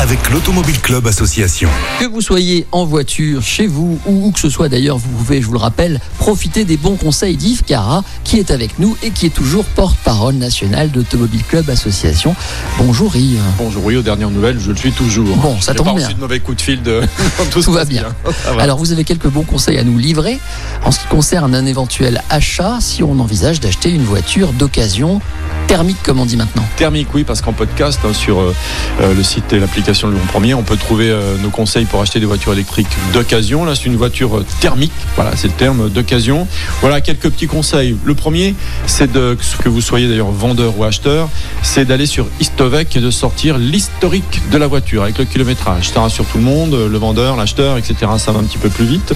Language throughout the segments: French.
avec l'Automobile Club Association. Que vous soyez en voiture, chez vous ou où que ce soit d'ailleurs, vous pouvez, je vous le rappelle, profiter des bons conseils d'Yves Cara qui est avec nous et qui est toujours porte-parole nationale d'Automobile Club Association. Bonjour Yves. Bonjour, oui, aux dernières nouvelles, je le suis toujours. Bon, ça tombe pas bien. reçu de mauvais coups de fil de tout, Tout va bien. Va. Alors vous avez quelques bons conseils à nous livrer en ce qui concerne un éventuel achat si on envisage d'acheter une voiture d'occasion thermique comme on dit maintenant. Thermique, oui, parce qu'en podcast, hein, sur euh, euh, le site et l'application de Lyon Premier, on peut trouver euh, nos conseils pour acheter des voitures électriques d'occasion. Là, c'est une voiture euh, thermique. Voilà, c'est le terme d'occasion. Voilà, quelques petits conseils. Le premier, c'est de, que vous soyez d'ailleurs vendeur ou acheteur, c'est d'aller sur Istovec et de sortir l'historique de la voiture avec le kilométrage. Ça rassure tout le monde, le vendeur, l'acheteur, etc. Ça va un petit peu plus vite.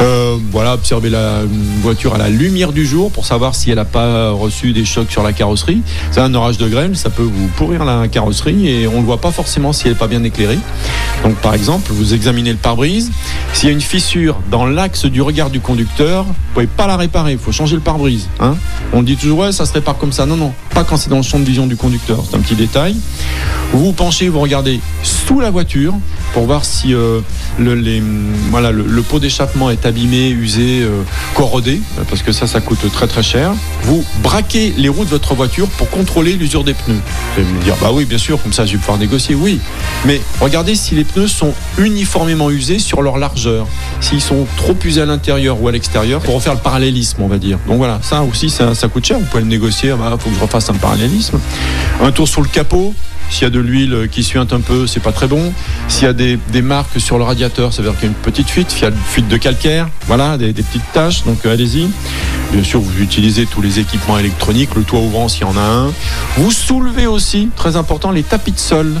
Euh, voilà, observer la voiture à la lumière du jour pour savoir si elle n'a pas reçu des chocs sur la carrosserie. C'est un orage de grêle, ça peut vous pourrir la carrosserie et on ne voit pas forcément si elle pas bien éclairée. Donc par exemple, vous examinez le pare-brise. S'il y a une fissure dans l'axe du regard du conducteur, vous pouvez pas la réparer, il faut changer le pare-brise. hein. on dit toujours ça se répare comme ça. Non, non, pas quand c'est dans le champ de vision du conducteur. C'est un petit détail. Vous vous penchez, vous regardez sous la voiture pour voir si euh, le, les, voilà, le, pot d'échappement est abîmé, usé, euh, corrodé, parce que ça, ça coûte très très cher. Vous braquez les roues de votre voiture pour contrôler l'usure des pneus. Vous allez me dire, bah oui, bien sûr, comme ça je vais pouvoir négocier. Oui, mais regardez si les pneus sont uniformément usés sur leur largeur, s'ils sont trop usés à l'intérieur ou à l'extérieur, pour refaire le parallélisme, on va dire. Donc voilà, ça aussi, ça, ça coûte cher. Vous pouvez le négocier, il faut que je refasse un parallélisme. Un tour sur le capot. S'il y a de l'huile qui suinte un peu, c'est pas très bon. S'il y a des, marques sur le radiateur, ça veut dire qu'il y a une petite fuite, il y a une fuite de calcaire, voilà, des, petites taches, donc euh, allez-y. Bien sûr, vous utilisez tous les équipements électroniques, le toit ouvrant s'il y en a un. Vous soulevez aussi, très important, les tapis de sol.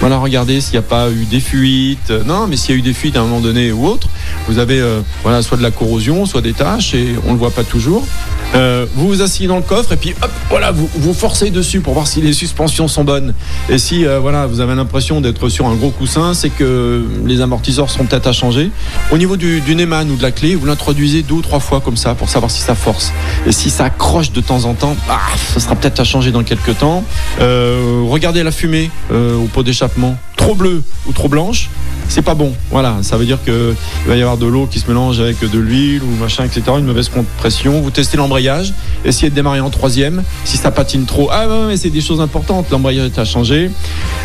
Voilà, regardez s'il n'y a pas eu des fuites. Non, mais s'il y a eu des fuites à un moment donné ou autre, vous avez euh, voilà, soit de la corrosion, soit des taches, et on ne le voit pas toujours. Euh, vous vous asseyez dans le coffre et puis voilà, vous, vous forcez dessus pour voir si les suspensions sont bonnes. Et si euh, voilà, vous avez l'impression d'être sur un gros coussin, c'est que les amortisseurs sont peut-être à changer. Au niveau du, du Neyman ou de la clé, vous l'introduisez deux ou trois fois comme ça pour savoir si ça force. Et si ça accroche de temps en temps, ah, ça sera peut-être à changer dans quelques temps. Regardez la fumée au pot d'échappement, trop bleue ou trop blanche. C'est pas bon, voilà. Ça veut dire que il va y avoir de l'eau qui se mélange avec de l'huile ou machin, etc. Une mauvaise compression. Vous testez l'embrayage, essayez de démarrer en troisième. Si ça patine trop, ah ouais, mais c'est des choses importantes. L'embrayage est à changer.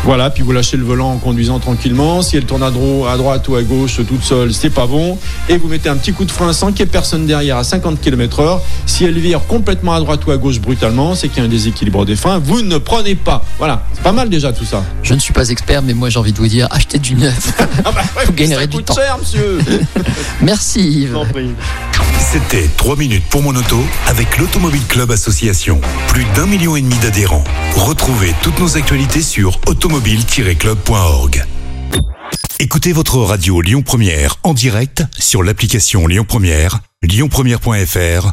Voilà, puis vous lâchez le volant en conduisant tranquillement. Si elle tourne à, à droite ou à gauche toute seule, c'est pas bon. Et vous mettez un petit coup de frein sans qu'il y ait personne derrière à 50 km/h. Si elle vire complètement à droite ou à gauche brutalement, c'est qu'il y a un déséquilibre des freins. Vous ne prenez pas. Voilà, c'est pas mal déjà tout ça. Je ne suis pas expert mais moi j'ai envie de vous dire achetez du neuf. Ah bah ouais, Vous gagnerez ça du coûte temps. cher, monsieur. Merci Yves. C'était 3 minutes pour mon auto avec l'Automobile Club Association. Plus d'un million et demi d'adhérents. Retrouvez toutes nos actualités sur automobile-club.org. Écoutez votre radio Lyon Première en direct sur l'application Lyon Première, lyonpremière.fr